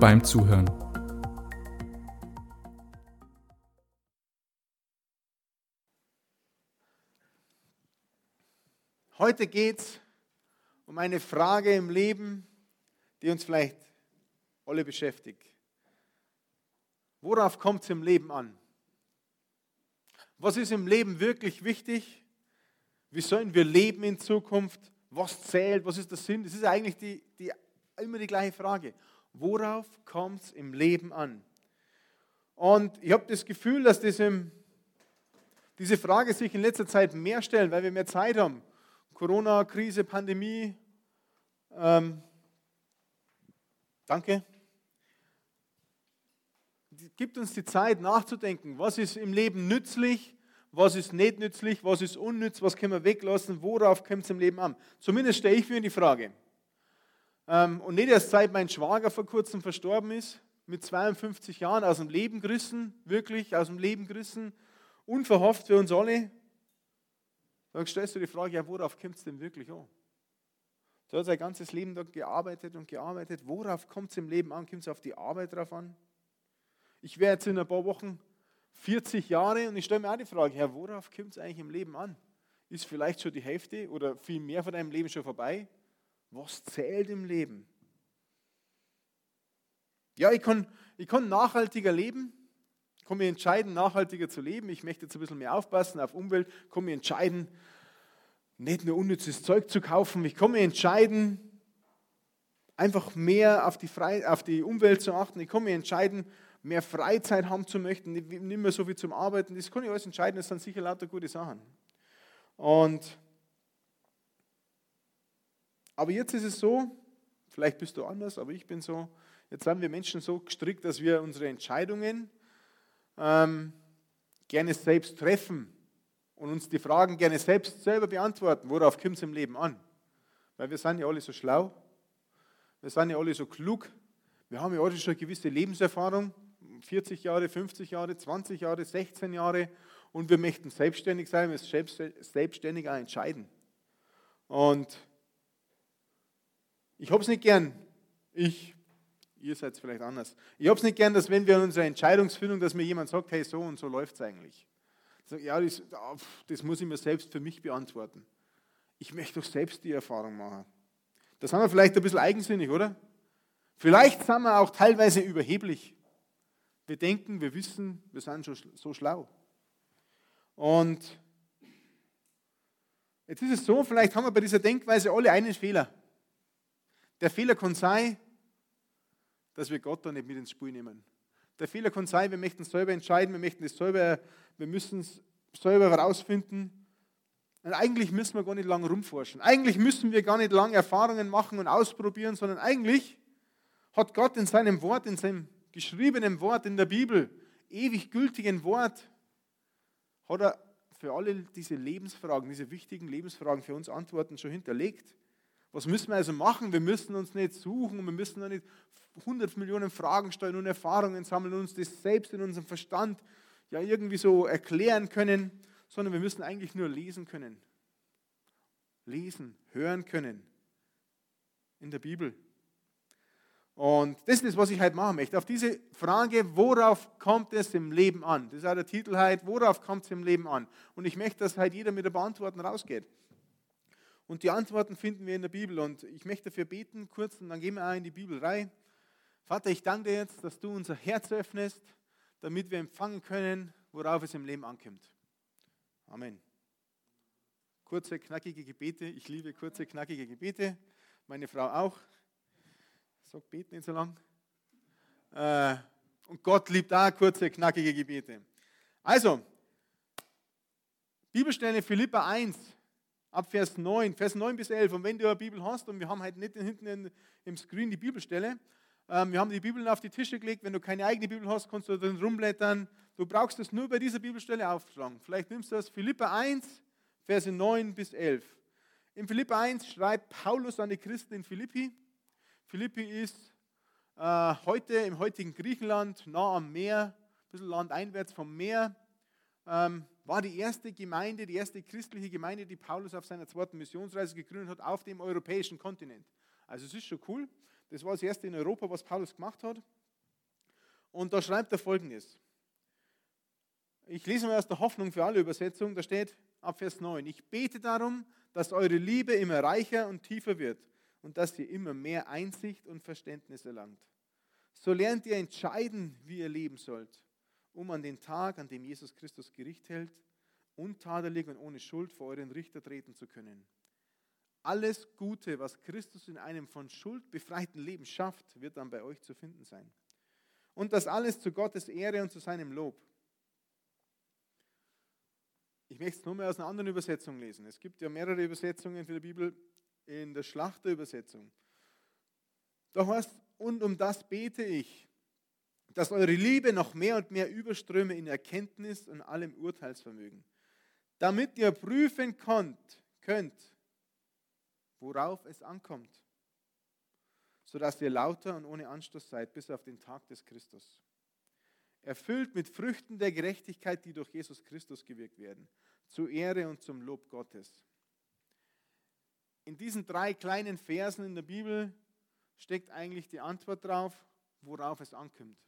beim Zuhören. Heute geht es um eine Frage im Leben, die uns vielleicht alle beschäftigt. Worauf kommt es im Leben an? Was ist im Leben wirklich wichtig? Wie sollen wir leben in Zukunft? Was zählt? Was ist der Sinn? Das ist eigentlich die, die, immer die gleiche Frage. Worauf kommt es im Leben an? Und ich habe das Gefühl, dass das im, diese Frage sich in letzter Zeit mehr stellt, weil wir mehr Zeit haben. Corona, Krise, Pandemie. Ähm, danke gibt uns die Zeit nachzudenken, was ist im Leben nützlich, was ist nicht nützlich, was ist unnütz, was können wir weglassen, worauf kommt es im Leben an. Zumindest stelle ich mir die Frage. Ähm, und nicht erst seit mein Schwager vor kurzem verstorben ist, mit 52 Jahren aus dem Leben gerissen, wirklich aus dem Leben gerissen, unverhofft für uns alle. Dann stellst du die Frage, ja, worauf kommt es denn wirklich an? So hat sein ganzes Leben dort gearbeitet und gearbeitet. Worauf kommt es im Leben an? Kommt es auf die Arbeit drauf an? Ich wäre jetzt in ein paar Wochen 40 Jahre und ich stelle mir auch die Frage, Herr, worauf kommt es eigentlich im Leben an? Ist vielleicht schon die Hälfte oder viel mehr von deinem Leben schon vorbei? Was zählt im Leben? Ja, ich kann, ich kann nachhaltiger leben, ich kann mich entscheiden, nachhaltiger zu leben. Ich möchte jetzt ein bisschen mehr aufpassen auf Umwelt, ich kann mich entscheiden, nicht nur unnützes Zeug zu kaufen. Ich kann mich entscheiden, einfach mehr auf die, Fre auf die Umwelt zu achten. Ich kann mich entscheiden, mehr Freizeit haben zu möchten, nicht mehr so viel zum Arbeiten, das kann ich alles entscheiden, das sind sicher lauter gute Sachen. Und, aber jetzt ist es so, vielleicht bist du anders, aber ich bin so, jetzt sind wir Menschen so gestrickt, dass wir unsere Entscheidungen ähm, gerne selbst treffen und uns die Fragen gerne selbst selber beantworten, worauf kommt es im Leben an. Weil wir sind ja alle so schlau, wir sind ja alle so klug, wir haben ja alle schon eine gewisse Lebenserfahrung. 40 Jahre, 50 Jahre, 20 Jahre, 16 Jahre. Und wir möchten selbstständig sein, wir selbstständig auch entscheiden. Und ich habe es nicht gern, ich, ihr seid es vielleicht anders, ich habe es nicht gern, dass wenn wir in unserer Entscheidungsfindung, dass mir jemand sagt, hey, so und so läuft es eigentlich. Sage, ja, das, das muss ich mir selbst für mich beantworten. Ich möchte doch selbst die Erfahrung machen. Das haben wir vielleicht ein bisschen eigensinnig, oder? Vielleicht sind wir auch teilweise überheblich. Wir denken, wir wissen, wir sind schon so schlau. Und jetzt ist es so, vielleicht haben wir bei dieser Denkweise alle einen Fehler. Der Fehler kann sein, dass wir Gott da nicht mit ins Spiel nehmen. Der Fehler kann sein, wir möchten selber entscheiden, wir möchten es selber, wir müssen es selber herausfinden. Und eigentlich müssen wir gar nicht lange rumforschen. Eigentlich müssen wir gar nicht lange Erfahrungen machen und ausprobieren, sondern eigentlich hat Gott in seinem Wort, in seinem geschriebenen Wort in der Bibel, ewig gültigen Wort, hat er für alle diese Lebensfragen, diese wichtigen Lebensfragen für uns Antworten schon hinterlegt. Was müssen wir also machen? Wir müssen uns nicht suchen, wir müssen nicht 100 Millionen Fragen stellen und Erfahrungen sammeln und uns das selbst in unserem Verstand ja irgendwie so erklären können, sondern wir müssen eigentlich nur lesen können. Lesen, hören können in der Bibel. Und das ist, was ich heute machen möchte. Auf diese Frage, worauf kommt es im Leben an? Das ist auch der Titel heute, worauf kommt es im Leben an? Und ich möchte, dass heute jeder mit der Beantwortung rausgeht. Und die Antworten finden wir in der Bibel. Und ich möchte dafür beten, kurz, und dann gehen wir auch in die Bibel rein. Vater, ich danke dir jetzt, dass du unser Herz öffnest, damit wir empfangen können, worauf es im Leben ankommt. Amen. Kurze, knackige Gebete. Ich liebe kurze, knackige Gebete. Meine Frau auch. Sag, beten nicht so lang. Äh, und Gott liebt auch kurze, knackige Gebete. Also, Bibelstelle Philippa 1, ab Vers 9, Vers 9 bis 11. Und wenn du eine Bibel hast, und wir haben halt nicht hinten im Screen die Bibelstelle, Ähm, wir haben die Bibeln auf die Tische gelegt. Wenn du keine eigene Bibel hast, kannst du drin rumblättern. Du brauchst es nur bei dieser Bibelstelle aufschlagen. Vielleicht nimmst du das Philippa 1, Verse 9 bis 11. In Philippa 1 schreibt Paulus an die Christen in Philippi. Philippi ist äh, heute im heutigen Griechenland, nah am Meer, ein bisschen landeinwärts vom Meer. Ähm, war die erste Gemeinde, die erste christliche Gemeinde, die Paulus auf seiner zweiten Missionsreise gegründet hat auf dem europäischen Kontinent. Also es ist schon cool. Das war das erste in Europa, was Paulus gemacht hat. Und da schreibt er folgendes. Ich lese mal aus der Hoffnung für alle Übersetzung. Da steht ab Vers 9. Ich bete darum, dass eure Liebe immer reicher und tiefer wird und dass ihr immer mehr Einsicht und Verständnis erlangt. So lernt ihr entscheiden, wie ihr leben sollt um an den Tag, an dem Jesus Christus Gericht hält, untadelig und ohne Schuld vor euren Richter treten zu können. Alles Gute, was Christus in einem von Schuld befreiten Leben schafft, wird dann bei euch zu finden sein. Und das alles zu Gottes Ehre und zu seinem Lob. Ich möchte es nur mal aus einer anderen Übersetzung lesen. Es gibt ja mehrere Übersetzungen für die Bibel in der Schlachterübersetzung. Da heißt, und um das bete ich, dass eure Liebe noch mehr und mehr überströme in Erkenntnis und allem Urteilsvermögen, damit ihr prüfen könnt, könnt, worauf es ankommt, sodass ihr lauter und ohne Anstoß seid bis auf den Tag des Christus. Erfüllt mit Früchten der Gerechtigkeit, die durch Jesus Christus gewirkt werden, zur Ehre und zum Lob Gottes. In diesen drei kleinen Versen in der Bibel steckt eigentlich die Antwort drauf, worauf es ankommt.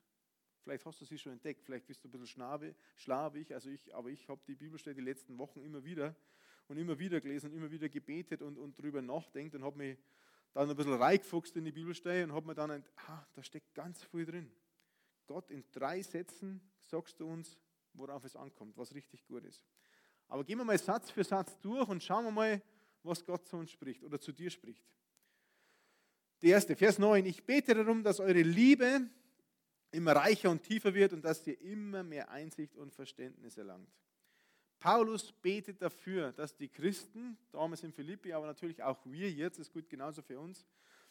Vielleicht hast du sie schon entdeckt, vielleicht bist du ein bisschen schlawig, also ich, aber ich habe die Bibelstelle die letzten Wochen immer wieder und immer wieder gelesen und immer wieder gebetet und, und darüber nachdenkt und habe mich dann ein bisschen reingefuchst in die Bibelstelle und habe mir dann ein, ah, da steckt ganz viel drin. Gott, in drei Sätzen sagst du uns, worauf es ankommt, was richtig gut ist. Aber gehen wir mal Satz für Satz durch und schauen wir mal, was Gott zu uns spricht oder zu dir spricht. Der erste, Vers 9. Ich bete darum, dass eure Liebe immer reicher und tiefer wird und dass ihr immer mehr Einsicht und Verständnis erlangt. Paulus betet dafür, dass die Christen, damals in Philippi, aber natürlich auch wir jetzt, ist gut genauso für uns,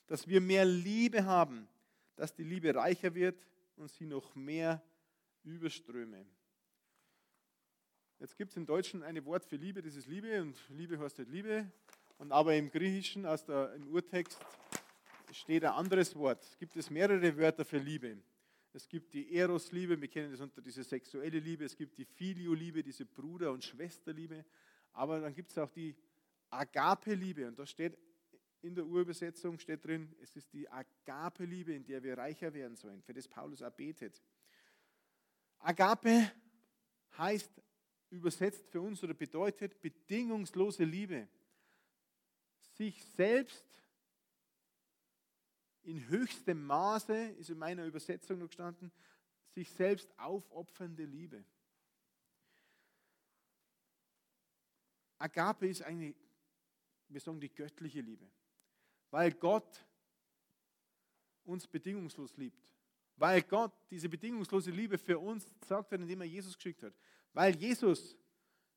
dass wir mehr Liebe haben, dass die Liebe reicher wird und sie noch mehr überströme. Jetzt gibt es im Deutschen ein Wort für Liebe, das ist Liebe und Liebe heißt halt Liebe. Und aber im Griechischen, aus der, im Urtext, steht ein anderes Wort. Gibt es mehrere Wörter für Liebe. Es gibt die Eros-Liebe, wir kennen das unter diese sexuelle Liebe. Es gibt die Filio-Liebe, diese Bruder- und Schwesterliebe. Aber dann gibt es auch die Agape-Liebe. Und da steht in der Urübersetzung steht drin, es ist die Agape-Liebe, in der wir reicher werden sollen, für das Paulus auch betet. Agape heißt übersetzt für uns oder bedeutet bedingungslose Liebe. Sich selbst in höchstem Maße, ist in meiner Übersetzung noch gestanden, sich selbst aufopfernde Liebe. Agape ist eine, wir sagen die göttliche Liebe, weil Gott uns bedingungslos liebt. Weil Gott diese bedingungslose Liebe für uns sagt hat, indem er Jesus geschickt hat. Weil Jesus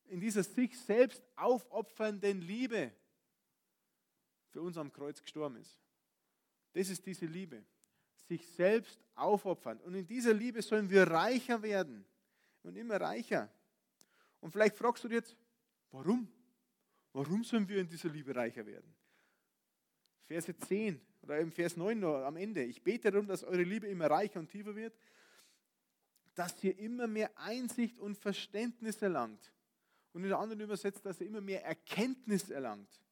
in dieser sich selbst aufopfernden Liebe für uns am Kreuz gestorben ist. Das ist diese Liebe. Sich selbst aufopfern. Und in dieser Liebe sollen wir reicher werden. Und immer reicher. Und vielleicht fragst du dich jetzt, warum? Warum sollen wir in dieser Liebe reicher werden? Verse 10 oder im Vers 9 noch am Ende. Ich bete darum, dass eure Liebe immer reicher und tiefer wird, dass ihr immer mehr Einsicht und Verständnis erlangt. Und in der anderen übersetzt, dass ihr immer mehr Erkenntnis erlangt.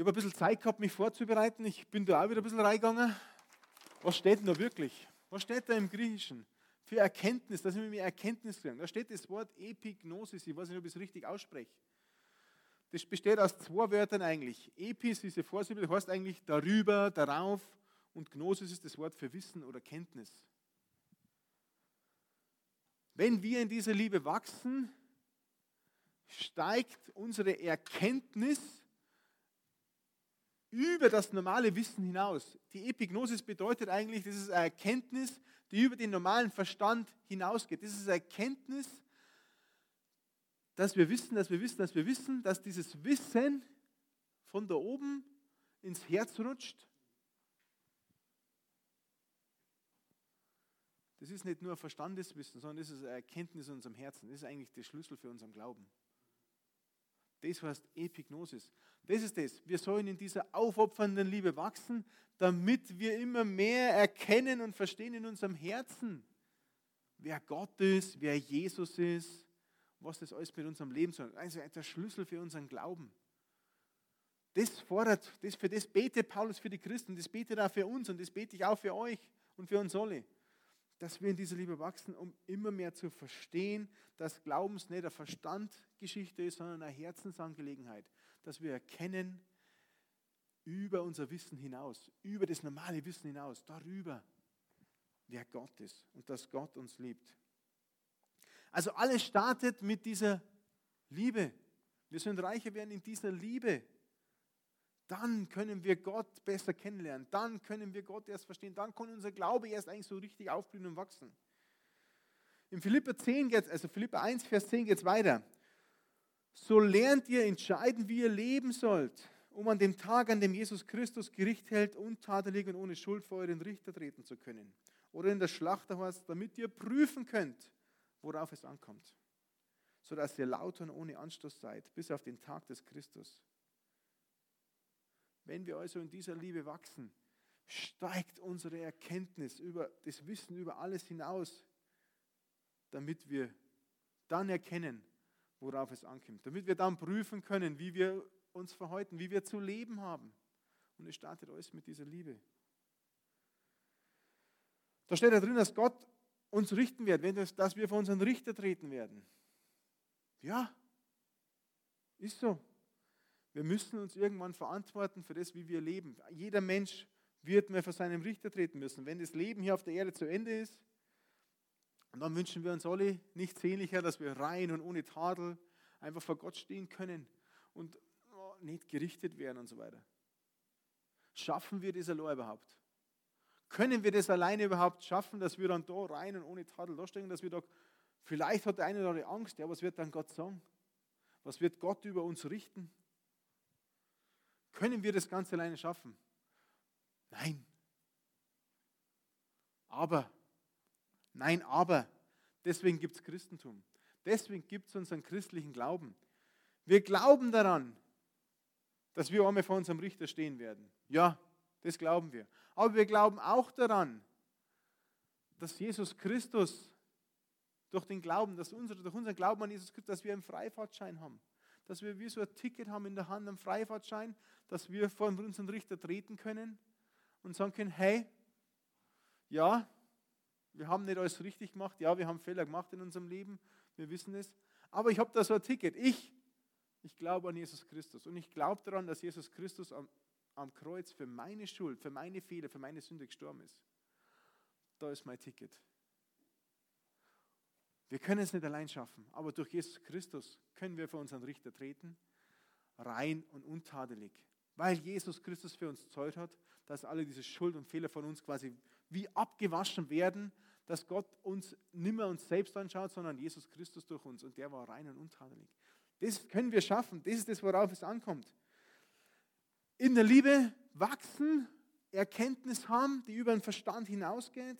Ich habe ein bisschen Zeit gehabt, mich vorzubereiten. Ich bin da auch wieder ein bisschen reingegangen. Was steht denn da wirklich? Was steht da im Griechischen? Für Erkenntnis, dass wir mehr Erkenntnis kriegen. Da steht das Wort Epignosis. Ich weiß nicht, ob ich es richtig ausspreche. Das besteht aus zwei Wörtern eigentlich. Epis, diese Vorsilbe, heißt eigentlich darüber, darauf. Und Gnosis ist das Wort für Wissen oder Kenntnis. Wenn wir in dieser Liebe wachsen, steigt unsere Erkenntnis über das normale Wissen hinaus. Die Epignosis bedeutet eigentlich, das ist eine Erkenntnis, die über den normalen Verstand hinausgeht. Das ist eine Erkenntnis, dass wir wissen, dass wir wissen, dass wir wissen, dass dieses Wissen von da oben ins Herz rutscht. Das ist nicht nur ein Verstandeswissen, sondern das ist eine Erkenntnis in unserem Herzen. Das ist eigentlich der Schlüssel für unseren Glauben. Das heißt Epignosis. Das ist das. Wir sollen in dieser aufopfernden Liebe wachsen, damit wir immer mehr erkennen und verstehen in unserem Herzen, wer Gott ist, wer Jesus ist, was das alles mit unserem Leben soll. Also der Schlüssel für unseren Glauben. Das fordert, das, für das betet Paulus für die Christen, das betet auch für uns und das bete ich auch für euch und für uns alle dass wir in dieser Liebe wachsen, um immer mehr zu verstehen, dass Glaubens nicht eine Verstandgeschichte ist, sondern eine Herzensangelegenheit. Dass wir erkennen, über unser Wissen hinaus, über das normale Wissen hinaus, darüber, wer Gott ist und dass Gott uns liebt. Also alles startet mit dieser Liebe. Wir sollen reicher werden in dieser Liebe. Dann können wir Gott besser kennenlernen. Dann können wir Gott erst verstehen. Dann kann unser Glaube erst eigentlich so richtig aufblühen und wachsen. In Philippa 10 geht's, also Philippa 1, Vers 10 geht es weiter. So lernt ihr entscheiden, wie ihr leben sollt, um an dem Tag, an dem Jesus Christus Gericht hält, untadelig und ohne Schuld vor euren Richter treten zu können. Oder in der Schlachterhorst, damit ihr prüfen könnt, worauf es ankommt. Sodass ihr lauter und ohne Anstoß seid, bis auf den Tag des Christus wenn wir also in dieser Liebe wachsen, steigt unsere Erkenntnis über das Wissen über alles hinaus, damit wir dann erkennen, worauf es ankommt. Damit wir dann prüfen können, wie wir uns verhalten, wie wir zu leben haben. Und es startet alles mit dieser Liebe. Da steht da drin, dass Gott uns richten wird, wenn das, dass wir vor unseren Richter treten werden. Ja, ist so. Wir müssen uns irgendwann verantworten für das, wie wir leben. Jeder Mensch wird mehr vor seinem Richter treten müssen. Wenn das Leben hier auf der Erde zu Ende ist, dann wünschen wir uns alle nichts sehnlicher, dass wir rein und ohne Tadel einfach vor Gott stehen können und oh, nicht gerichtet werden und so weiter. Schaffen wir das allein überhaupt? Können wir das alleine überhaupt schaffen, dass wir dann da rein und ohne Tadel da stehen, dass wir da, vielleicht hat der eine oder andere Angst, ja, was wird dann Gott sagen? Was wird Gott über uns richten? Können wir das Ganze alleine schaffen? Nein. Aber, nein, aber, deswegen gibt es Christentum. Deswegen gibt es unseren christlichen Glauben. Wir glauben daran, dass wir einmal vor unserem Richter stehen werden. Ja, das glauben wir. Aber wir glauben auch daran, dass Jesus Christus durch den Glauben, dass unsere, durch unseren Glauben an Jesus Christus, dass wir einen Freifahrtschein haben dass wir wie so ein Ticket haben in der Hand, einen Freifahrtschein, dass wir vor unseren Richter treten können und sagen können, hey, ja, wir haben nicht alles richtig gemacht, ja, wir haben Fehler gemacht in unserem Leben, wir wissen es, aber ich habe da so ein Ticket. Ich, ich glaube an Jesus Christus und ich glaube daran, dass Jesus Christus am, am Kreuz für meine Schuld, für meine Fehler, für meine Sünde gestorben ist. Da ist mein Ticket. Wir können es nicht allein schaffen, aber durch Jesus Christus können wir vor unseren Richter treten, rein und untadelig. Weil Jesus Christus für uns zeugt hat, dass alle diese Schuld und Fehler von uns quasi wie abgewaschen werden, dass Gott uns nimmer uns selbst anschaut, sondern Jesus Christus durch uns und der war rein und untadelig. Das können wir schaffen, das ist das, worauf es ankommt. In der Liebe wachsen, Erkenntnis haben, die über den Verstand hinausgeht,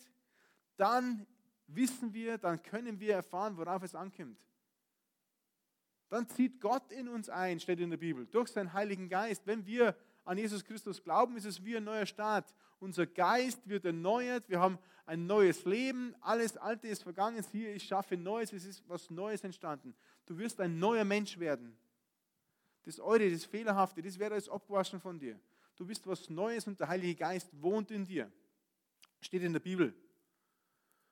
dann wissen wir, dann können wir erfahren, worauf es ankommt. Dann zieht Gott in uns ein, steht in der Bibel, durch seinen Heiligen Geist. Wenn wir an Jesus Christus glauben, ist es wie ein neuer Start. Unser Geist wird erneuert, wir haben ein neues Leben, alles Alte ist vergangen, hier, ich schaffe Neues, es ist was Neues entstanden. Du wirst ein neuer Mensch werden. Das Eure, das Fehlerhafte, das wäre alles abgewaschen von dir. Du bist was Neues und der Heilige Geist wohnt in dir. Steht in der Bibel.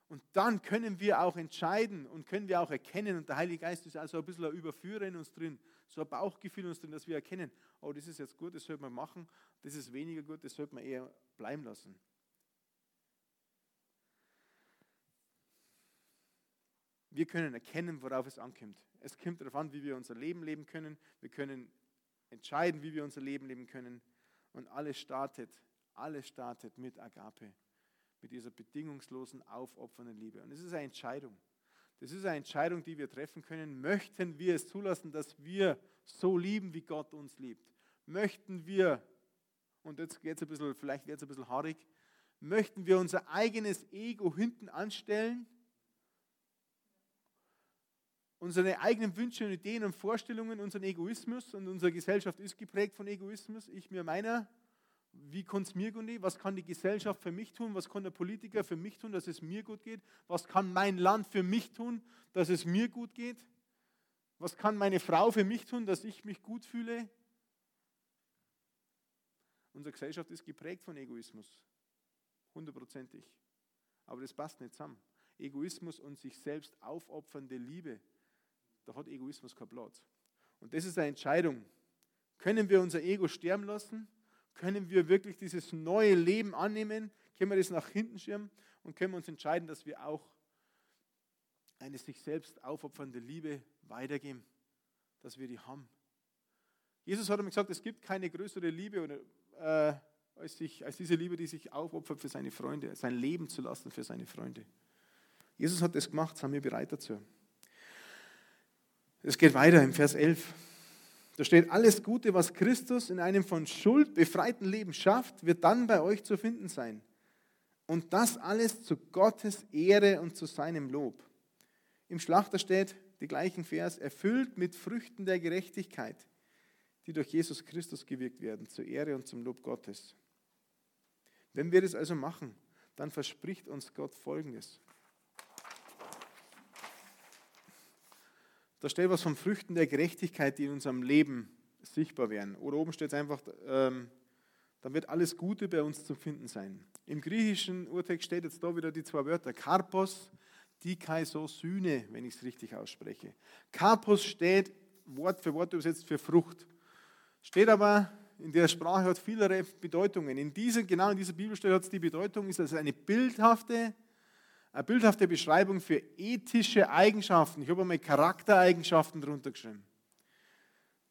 Und dann können wir auch entscheiden und können wir auch erkennen, und der Heilige Geist ist also ein bisschen ein Überführer in uns drin, so ein Bauchgefühl in uns drin, dass wir erkennen, oh, das ist jetzt gut, das sollte man machen, das ist weniger gut, das sollte man eher bleiben lassen. Wir können erkennen, worauf es ankommt. Es kommt darauf an, wie wir unser Leben leben können. Wir können entscheiden, wie wir unser Leben leben können. Und alles startet, alles startet mit Agape mit dieser bedingungslosen, aufopfernden Liebe. Und es ist eine Entscheidung. Das ist eine Entscheidung, die wir treffen können. Möchten wir es zulassen, dass wir so lieben, wie Gott uns liebt? Möchten wir, und jetzt geht es ein bisschen, vielleicht wird es ein bisschen haarig, Möchten wir unser eigenes Ego hinten anstellen? Unsere eigenen Wünsche und Ideen und Vorstellungen, unseren Egoismus und unsere Gesellschaft ist geprägt von Egoismus. Ich mir meiner, wie kann es mir gut gehen? Was kann die Gesellschaft für mich tun? Was kann der Politiker für mich tun, dass es mir gut geht? Was kann mein Land für mich tun, dass es mir gut geht? Was kann meine Frau für mich tun, dass ich mich gut fühle? Unsere Gesellschaft ist geprägt von Egoismus. Hundertprozentig. Aber das passt nicht zusammen. Egoismus und sich selbst aufopfernde Liebe, da hat Egoismus keinen Platz. Und das ist eine Entscheidung. Können wir unser Ego sterben lassen? Können wir wirklich dieses neue Leben annehmen? Können wir das nach hinten schirmen? Und können wir uns entscheiden, dass wir auch eine sich selbst aufopfernde Liebe weitergeben? Dass wir die haben. Jesus hat einmal gesagt, es gibt keine größere Liebe äh, als, sich, als diese Liebe, die sich aufopfert für seine Freunde, sein Leben zu lassen für seine Freunde. Jesus hat das gemacht, sind wir bereit dazu. Es geht weiter im Vers 11. Da steht, alles Gute, was Christus in einem von Schuld befreiten Leben schafft, wird dann bei euch zu finden sein. Und das alles zu Gottes Ehre und zu seinem Lob. Im Schlachter steht, die gleichen Vers, erfüllt mit Früchten der Gerechtigkeit, die durch Jesus Christus gewirkt werden, zur Ehre und zum Lob Gottes. Wenn wir das also machen, dann verspricht uns Gott Folgendes. Da steht was von Früchten der Gerechtigkeit, die in unserem Leben sichtbar werden. Oder oben steht es einfach, ähm, dann wird alles Gute bei uns zu finden sein. Im griechischen Urtext steht jetzt da wieder die zwei Wörter, Karpos, Dikaisosyne, wenn ich es richtig ausspreche. Karpos steht Wort für Wort übersetzt für Frucht. Steht aber in der Sprache hat vielere Bedeutungen. In dieser, genau in dieser Bibelstelle hat es die Bedeutung, ist also eine bildhafte, eine bildhafte Beschreibung für ethische Eigenschaften. Ich habe einmal Charaktereigenschaften drunter geschrieben.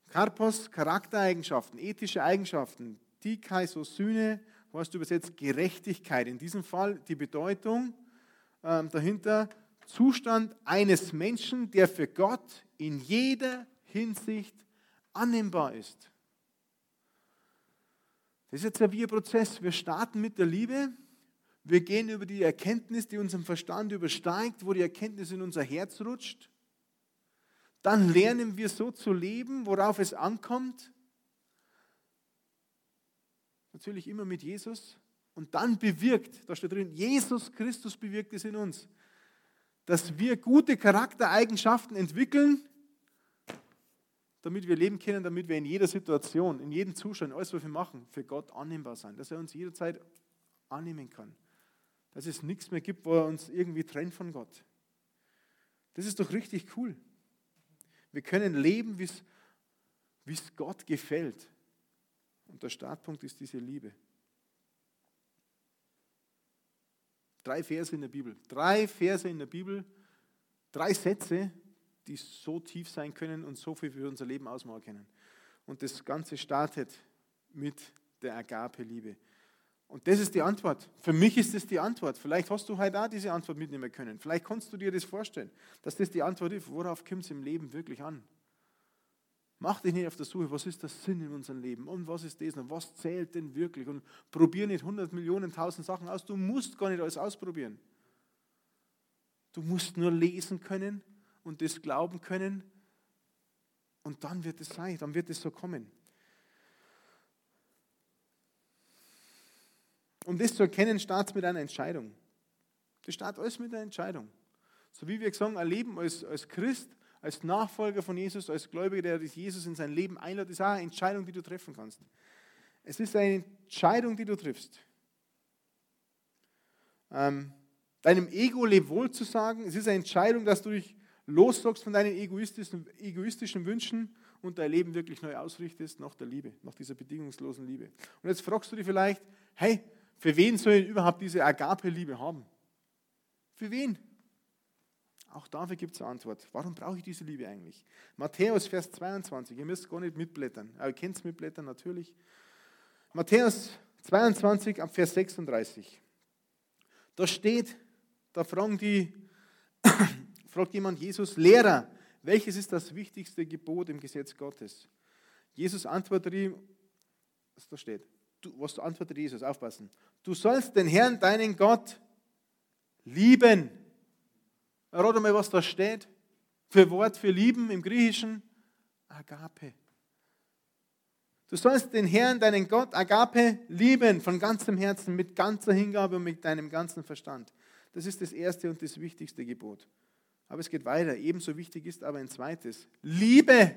Karpos, Charaktereigenschaften, ethische Eigenschaften. Dikaisosyne, heißt übersetzt Gerechtigkeit. In diesem Fall die Bedeutung ähm, dahinter, Zustand eines Menschen, der für Gott in jeder Hinsicht annehmbar ist. Das ist jetzt ein Prozess. Wir starten mit der Liebe, wir gehen über die Erkenntnis, die unseren Verstand übersteigt, wo die Erkenntnis in unser Herz rutscht. Dann lernen wir so zu leben, worauf es ankommt. Natürlich immer mit Jesus. Und dann bewirkt, da steht drin, Jesus Christus bewirkt es in uns, dass wir gute Charaktereigenschaften entwickeln, damit wir leben können, damit wir in jeder Situation, in jedem Zustand, alles, was wir machen, für Gott annehmbar sein, dass er uns jederzeit annehmen kann dass es nichts mehr gibt, wo er uns irgendwie trennt von Gott. Das ist doch richtig cool. Wir können leben, wie es Gott gefällt. Und der Startpunkt ist diese Liebe. Drei Verse in der Bibel. Drei Verse in der Bibel. Drei Sätze, die so tief sein können und so viel für unser Leben ausmachen können. Und das Ganze startet mit der Agape-Liebe. Und das ist die Antwort. Für mich ist das die Antwort. Vielleicht hast du heute auch diese Antwort mitnehmen können. Vielleicht kannst du dir das vorstellen, dass das die Antwort ist. Worauf kommt es im Leben wirklich an? Mach dich nicht auf der Suche, was ist der Sinn in unserem Leben und was ist das und was zählt denn wirklich und probier nicht 100 Millionen, 1000 Sachen aus. Du musst gar nicht alles ausprobieren. Du musst nur lesen können und das glauben können und dann wird es sein, dann wird es so kommen. Um das zu erkennen, startet es mit einer Entscheidung. Das startet alles mit einer Entscheidung. So wie wir haben, ein Leben als, als Christ, als Nachfolger von Jesus, als Gläubiger, der Jesus in sein Leben einlädt, ist auch eine Entscheidung, die du treffen kannst. Es ist eine Entscheidung, die du triffst. Ähm, deinem Ego wohl zu sagen, es ist eine Entscheidung, dass du dich lossagst von deinen egoistischen, egoistischen Wünschen und dein Leben wirklich neu ausrichtest nach der Liebe, nach dieser bedingungslosen Liebe. Und jetzt fragst du dich vielleicht, hey, für wen soll ich überhaupt diese Agape-Liebe haben? Für wen? Auch dafür gibt es eine Antwort. Warum brauche ich diese Liebe eigentlich? Matthäus, Vers 22. Ihr müsst gar nicht mitblättern. Aber ihr kennt es mitblättern natürlich. Matthäus 22 ab Vers 36. Da steht, da fragen die, fragt jemand Jesus, Lehrer, welches ist das wichtigste Gebot im Gesetz Gottes? Jesus antwortet ihm, was da steht, du, was antwortet Jesus? Aufpassen. Du sollst den Herrn, deinen Gott, lieben. Rate mal, was da steht. Für Wort für lieben im Griechischen. Agape. Du sollst den Herrn, deinen Gott, Agape, lieben von ganzem Herzen, mit ganzer Hingabe und mit deinem ganzen Verstand. Das ist das erste und das wichtigste Gebot. Aber es geht weiter. Ebenso wichtig ist aber ein zweites. Liebe.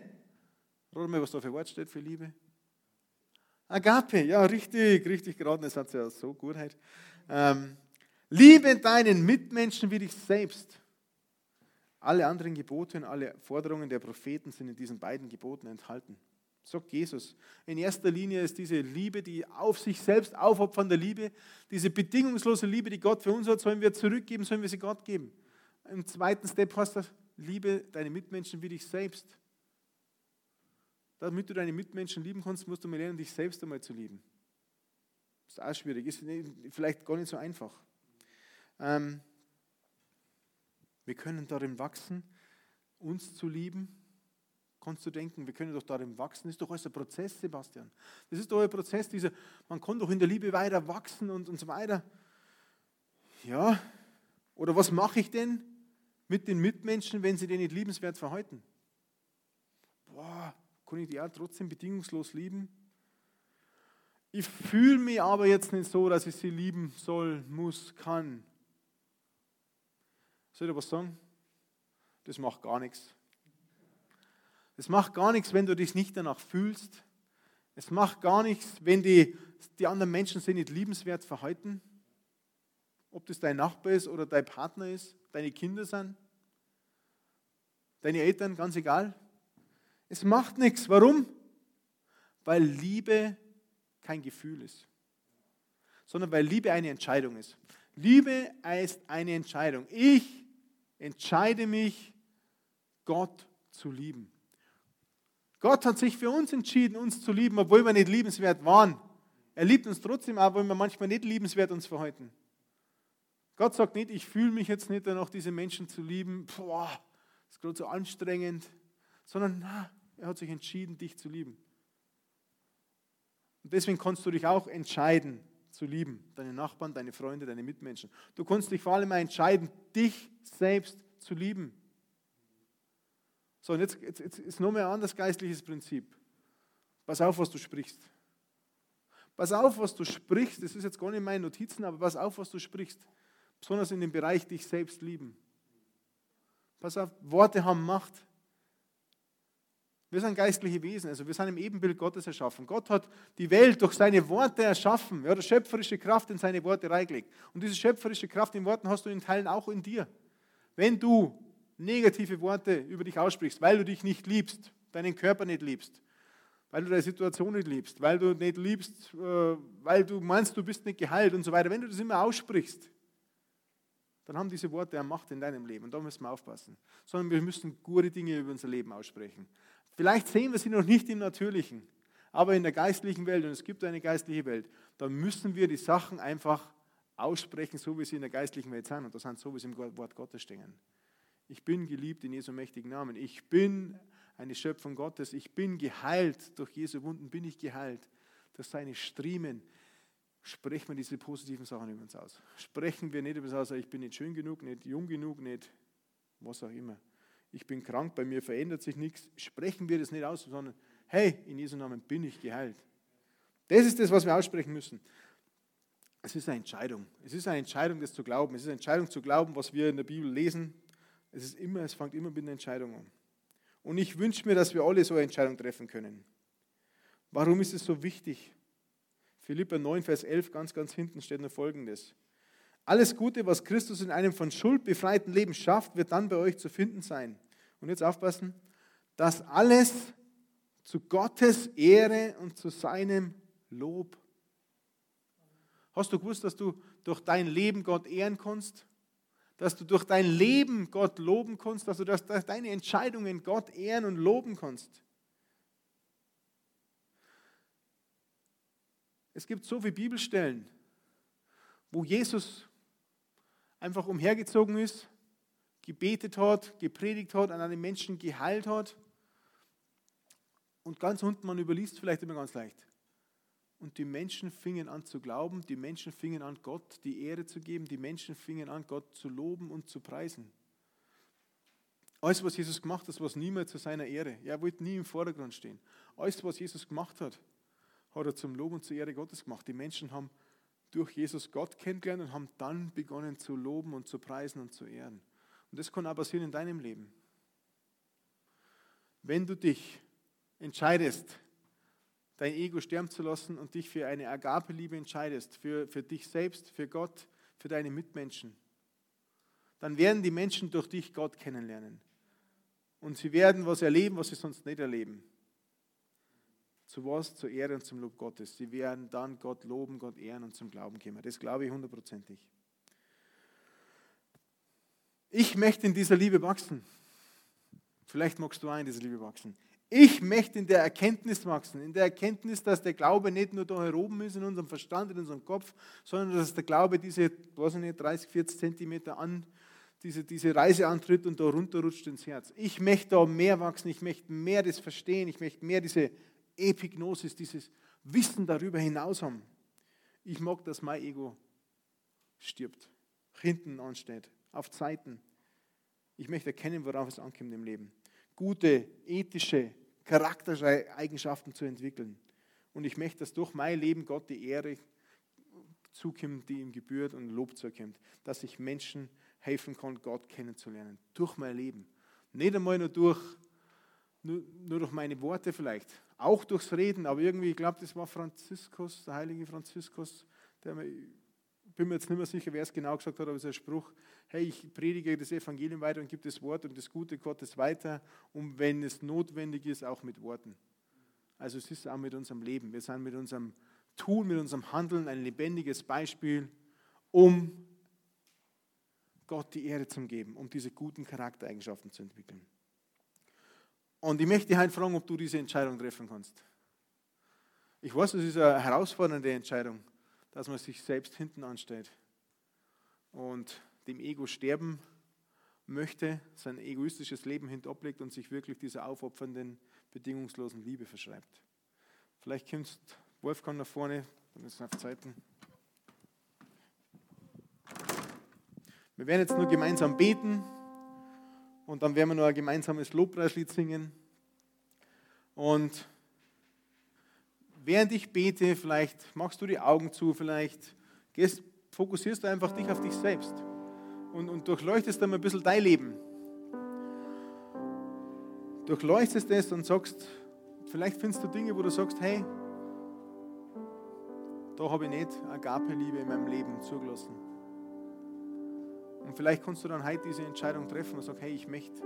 Rate mal, was da für Wort steht für Liebe. Agape, ja, richtig, richtig geraten, das hat ja so gut. Ähm, liebe deinen Mitmenschen wie dich selbst. Alle anderen Gebote und alle Forderungen der Propheten sind in diesen beiden Geboten enthalten. Sagt Jesus. In erster Linie ist diese Liebe, die auf sich selbst aufopfernde Liebe, diese bedingungslose Liebe, die Gott für uns hat, sollen wir zurückgeben, sollen wir sie Gott geben. Im zweiten Step heißt das, liebe deine Mitmenschen wie dich selbst. Damit du deine Mitmenschen lieben kannst, musst du mal lernen, dich selbst einmal zu lieben. Ist auch schwierig, ist vielleicht gar nicht so einfach. Ähm, wir können darin wachsen, uns zu lieben. Kannst du denken, wir können doch darin wachsen. Das ist doch alles ein Prozess, Sebastian. Das ist doch ein Prozess, dieser, man kann doch in der Liebe weiter wachsen und, und so weiter. Ja, oder was mache ich denn mit den Mitmenschen, wenn sie den nicht liebenswert verhalten? Boah, kann ich die auch trotzdem bedingungslos lieben? Ich fühle mich aber jetzt nicht so, dass ich sie lieben soll, muss, kann. Soll ich was sagen? Das macht gar nichts. Es macht gar nichts, wenn du dich nicht danach fühlst. Es macht gar nichts, wenn die, die anderen Menschen sich nicht liebenswert verhalten. Ob das dein Nachbar ist oder dein Partner ist, deine Kinder sind, deine Eltern, ganz egal. Es macht nichts. Warum? Weil Liebe kein Gefühl ist, sondern weil Liebe eine Entscheidung ist. Liebe ist eine Entscheidung. Ich entscheide mich, Gott zu lieben. Gott hat sich für uns entschieden, uns zu lieben, obwohl wir nicht liebenswert waren. Er liebt uns trotzdem, aber wenn wir manchmal nicht liebenswert uns verhalten. Gott sagt nicht, ich fühle mich jetzt nicht danach, diese Menschen zu lieben. Boah, ist gerade so anstrengend. Sondern, na, er hat sich entschieden, dich zu lieben. Und deswegen kannst du dich auch entscheiden zu lieben. Deine Nachbarn, deine Freunde, deine Mitmenschen. Du kannst dich vor allem entscheiden, dich selbst zu lieben. So, und jetzt, jetzt, jetzt ist noch mehr ein anderes geistliches Prinzip. Pass auf, was du sprichst. Pass auf, was du sprichst. Das ist jetzt gar nicht in meinen Notizen, aber pass auf, was du sprichst. Besonders in dem Bereich dich selbst lieben. Pass auf, Worte haben Macht. Wir sind geistliche Wesen, also wir sind im Ebenbild Gottes erschaffen. Gott hat die Welt durch seine Worte erschaffen. Er hat schöpferische Kraft in seine Worte reingelegt. Und diese schöpferische Kraft in Worten hast du in Teilen auch in dir. Wenn du negative Worte über dich aussprichst, weil du dich nicht liebst, deinen Körper nicht liebst, weil du deine Situation nicht liebst, weil du nicht liebst, äh, weil du meinst, du bist nicht geheilt und so weiter, wenn du das immer aussprichst, dann haben diese Worte eine Macht in deinem Leben. Und da müssen wir aufpassen. Sondern wir müssen gute Dinge über unser Leben aussprechen. Vielleicht sehen wir sie noch nicht im Natürlichen, aber in der geistlichen Welt, und es gibt eine geistliche Welt, da müssen wir die Sachen einfach aussprechen, so wie sie in der geistlichen Welt sind. Und das sind so, wie sie im Wort Gottes stehen. Ich bin geliebt in Jesu mächtigen Namen. Ich bin eine Schöpfung Gottes. Ich bin geheilt. Durch Jesu Wunden bin ich geheilt. Durch seine Striemen sprechen wir diese positiven Sachen über uns aus. Sprechen wir nicht über uns aus, ich bin nicht schön genug, nicht jung genug, nicht was auch immer ich bin krank, bei mir verändert sich nichts, sprechen wir das nicht aus, sondern hey, in Jesu Namen bin ich geheilt. Das ist das, was wir aussprechen müssen. Es ist eine Entscheidung. Es ist eine Entscheidung, das zu glauben. Es ist eine Entscheidung zu glauben, was wir in der Bibel lesen. Es ist immer, es fängt immer mit einer Entscheidung an. Und ich wünsche mir, dass wir alle so eine Entscheidung treffen können. Warum ist es so wichtig? Philippa 9, Vers 11, ganz, ganz hinten steht noch Folgendes. Alles Gute, was Christus in einem von Schuld befreiten Leben schafft, wird dann bei euch zu finden sein. Und jetzt aufpassen, das alles zu Gottes Ehre und zu seinem Lob. Hast du gewusst, dass du durch dein Leben Gott ehren kannst? Dass du durch dein Leben Gott loben kannst? Dass du durch deine Entscheidungen Gott ehren und loben kannst? Es gibt so viele Bibelstellen, wo Jesus einfach umhergezogen ist, gebetet hat, gepredigt hat, an einen Menschen geheilt hat. Und ganz unten, man überliest vielleicht immer ganz leicht. Und die Menschen fingen an zu glauben, die Menschen fingen an, Gott die Ehre zu geben, die Menschen fingen an, Gott zu loben und zu preisen. Alles, was Jesus gemacht hat, war niemals zu seiner Ehre. Er wollte nie im Vordergrund stehen. Alles, was Jesus gemacht hat, hat er zum Lob und zur Ehre Gottes gemacht. Die Menschen haben durch Jesus Gott kennengelernt und haben dann begonnen zu loben und zu preisen und zu ehren. Und das kann auch passieren in deinem Leben. Wenn du dich entscheidest, dein Ego sterben zu lassen und dich für eine Agape-Liebe entscheidest, für, für dich selbst, für Gott, für deine Mitmenschen, dann werden die Menschen durch dich Gott kennenlernen. Und sie werden was erleben, was sie sonst nicht erleben. Zu was? Zur Ehre und zum Lob Gottes. Sie werden dann Gott loben, Gott ehren und zum Glauben kommen. Das glaube ich hundertprozentig. Ich möchte in dieser Liebe wachsen. Vielleicht magst du auch in dieser Liebe wachsen. Ich möchte in der Erkenntnis wachsen, in der Erkenntnis, dass der Glaube nicht nur da oben ist in unserem Verstand, in unserem Kopf, sondern dass der Glaube diese, weiß ich nicht, 30, 40 Zentimeter an, diese, diese Reise antritt und da runterrutscht ins Herz. Ich möchte da mehr wachsen, ich möchte mehr das verstehen, ich möchte mehr diese Epignosis, dieses Wissen darüber hinaus haben. Ich mag, dass mein Ego stirbt, hinten ansteht, auf Zeiten. Ich möchte erkennen, worauf es ankommt im Leben. Gute, ethische Charaktereigenschaften zu entwickeln. Und ich möchte, dass durch mein Leben Gott die Ehre zukommt, die ihm gebührt und Lob zukommt. Dass ich Menschen helfen kann, Gott kennenzulernen. Durch mein Leben. Nicht einmal nur durch, nur, nur durch meine Worte vielleicht. Auch durchs Reden. Aber irgendwie, ich glaube, das war Franziskus, der heilige Franziskus, der mir, bin mir jetzt nicht mehr sicher, wer es genau gesagt hat, aber es ist ein Spruch, hey, ich predige das Evangelium weiter und gebe das Wort und das Gute Gottes weiter und wenn es notwendig ist, auch mit Worten. Also es ist auch mit unserem Leben. Wir sind mit unserem Tun, mit unserem Handeln ein lebendiges Beispiel, um Gott die Ehre zu geben, um diese guten Charaktereigenschaften zu entwickeln. Und ich möchte dich halt fragen, ob du diese Entscheidung treffen kannst. Ich weiß, es ist eine herausfordernde Entscheidung, dass man sich selbst hinten anstellt und dem Ego sterben möchte, sein egoistisches Leben hintablegt und sich wirklich dieser aufopfernden, bedingungslosen Liebe verschreibt. Vielleicht kommt Wolfgang nach vorne, dann ist es auf Zeiten. Wir werden jetzt nur gemeinsam beten und dann werden wir noch ein gemeinsames Lobpreislied singen. Und während ich bete, vielleicht machst du die Augen zu, vielleicht gehst, fokussierst du einfach dich auf dich selbst und, und durchleuchtest dann ein bisschen dein Leben. Durchleuchtest es und sagst, vielleicht findest du Dinge, wo du sagst, hey, da habe ich nicht Agape-Liebe in meinem Leben zugelassen. Und vielleicht kannst du dann heute diese Entscheidung treffen und sagen, hey, ich möchte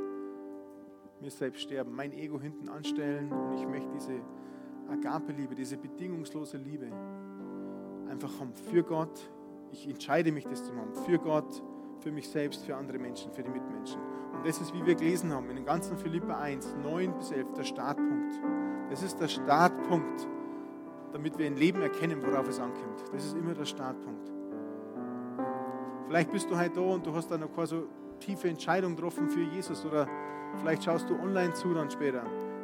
mir selbst sterben, mein Ego hinten anstellen und ich möchte diese Agape-Liebe, diese bedingungslose Liebe einfach haben für Gott. Ich entscheide mich, das zu machen. Für Gott, für mich selbst, für andere Menschen, für die Mitmenschen. Und das ist, wie wir gelesen haben, in den ganzen Philippa 1, 9 bis 11, der Startpunkt. Das ist der Startpunkt, damit wir ein Leben erkennen, worauf es ankommt. Das ist immer der Startpunkt. Vielleicht bist du heute da und du hast dann noch keine so tiefe Entscheidung getroffen für Jesus oder vielleicht schaust du online zu dann später.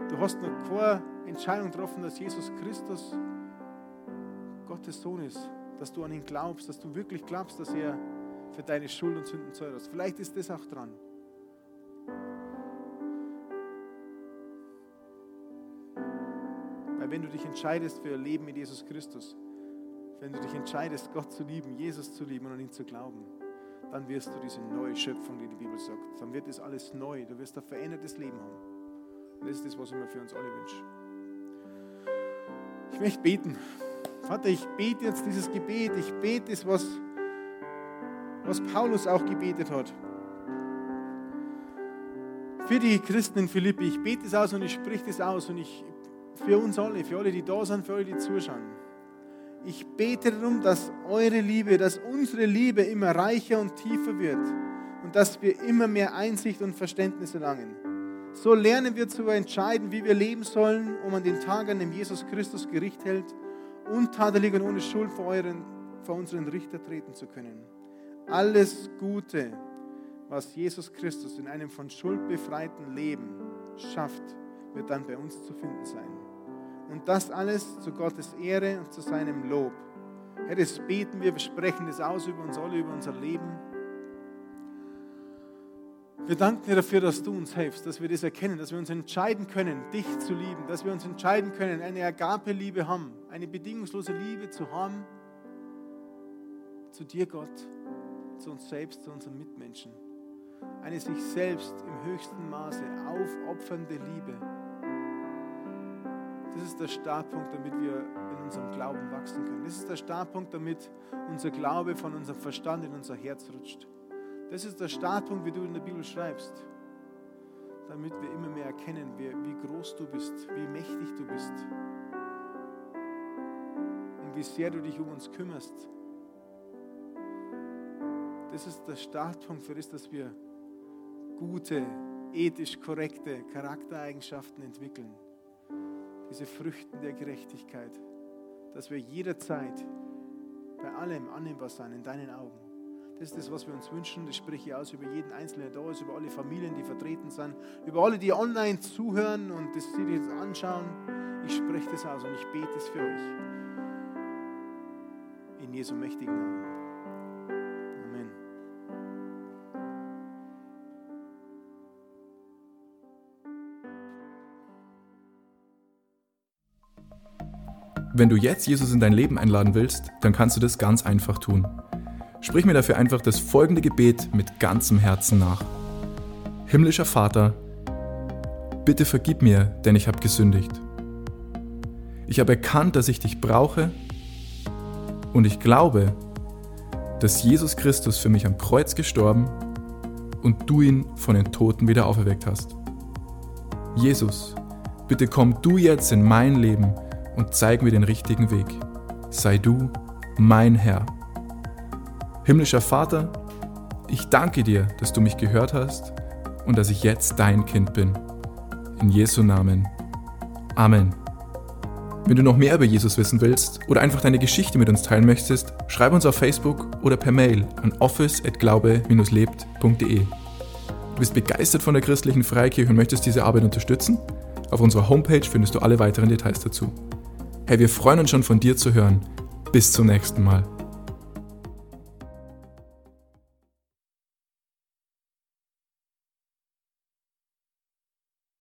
Du hast noch keine Entscheidung getroffen, dass Jesus Christus Gottes Sohn ist, dass du an ihn glaubst, dass du wirklich glaubst, dass er für deine Schuld und Sünden zahlt. Vielleicht ist das auch dran. Weil wenn du dich entscheidest für ein Leben mit Jesus Christus, wenn du dich entscheidest, Gott zu lieben, Jesus zu lieben und an ihn zu glauben, dann wirst du diese neue Schöpfung, die die Bibel sagt, dann wird das alles neu. Du wirst ein verändertes Leben haben. Und das ist das, was ich mir für uns alle wünsche. Ich möchte beten. Vater, ich bete jetzt dieses Gebet. Ich bete es, was, was Paulus auch gebetet hat. Für die Christen in Philippi. Ich bete es aus und ich spreche es aus. Und ich, für uns alle, für alle, die da sind, für alle, die zuschauen. Ich bete darum, dass eure Liebe, dass unsere Liebe immer reicher und tiefer wird und dass wir immer mehr Einsicht und Verständnis erlangen. So lernen wir zu entscheiden, wie wir leben sollen, um an den Tag, an dem Jesus Christus Gericht hält, untadelig und ohne Schuld vor, euren, vor unseren Richter treten zu können. Alles Gute, was Jesus Christus in einem von Schuld befreiten Leben schafft, wird dann bei uns zu finden sein. Und das alles zu Gottes Ehre und zu seinem Lob. Herr, das beten wir, wir sprechen das aus über uns alle, über unser Leben. Wir danken dir dafür, dass du uns hilfst, dass wir das erkennen, dass wir uns entscheiden können, dich zu lieben, dass wir uns entscheiden können, eine Agape-Liebe haben, eine bedingungslose Liebe zu haben zu dir, Gott, zu uns selbst, zu unseren Mitmenschen. Eine sich selbst im höchsten Maße aufopfernde Liebe. Das ist der Startpunkt, damit wir in unserem Glauben wachsen können. Das ist der Startpunkt, damit unser Glaube von unserem Verstand in unser Herz rutscht. Das ist der Startpunkt, wie du in der Bibel schreibst, damit wir immer mehr erkennen, wie, groß du bist, wie mächtig du bist und wie sehr du dich um uns kümmerst. Das ist der Startpunkt für das, dass wir gute, ethisch korrekte Charaktereigenschaften entwickeln. Diese Früchten der Gerechtigkeit, dass wir jederzeit bei allem annehmbar sein in deinen Augen. Das ist das, was wir uns wünschen. Das spreche ich aus über jeden Einzelnen, der da ist, über alle Familien, die vertreten sind, über alle, die online zuhören und das sie jetzt anschauen. Ich spreche das aus und ich bete es für euch. In Jesu mächtigen Namen. Wenn du jetzt Jesus in dein Leben einladen willst, dann kannst du das ganz einfach tun. Sprich mir dafür einfach das folgende Gebet mit ganzem Herzen nach. Himmlischer Vater, bitte vergib mir, denn ich habe gesündigt. Ich habe erkannt, dass ich dich brauche und ich glaube, dass Jesus Christus für mich am Kreuz gestorben und du ihn von den Toten wieder auferweckt hast. Jesus, bitte komm du jetzt in mein Leben und zeig mir den richtigen Weg. Sei du mein Herr. Himmlischer Vater, ich danke dir, dass du mich gehört hast und dass ich jetzt dein Kind bin. In Jesu Namen. Amen. Wenn du noch mehr über Jesus wissen willst oder einfach deine Geschichte mit uns teilen möchtest, schreib uns auf Facebook oder per Mail an office@glaube-lebt.de. Du bist begeistert von der christlichen Freikirche und möchtest diese Arbeit unterstützen? Auf unserer Homepage findest du alle weiteren Details dazu. Hey, wir freuen uns schon von dir zu hören. Bis zum nächsten Mal.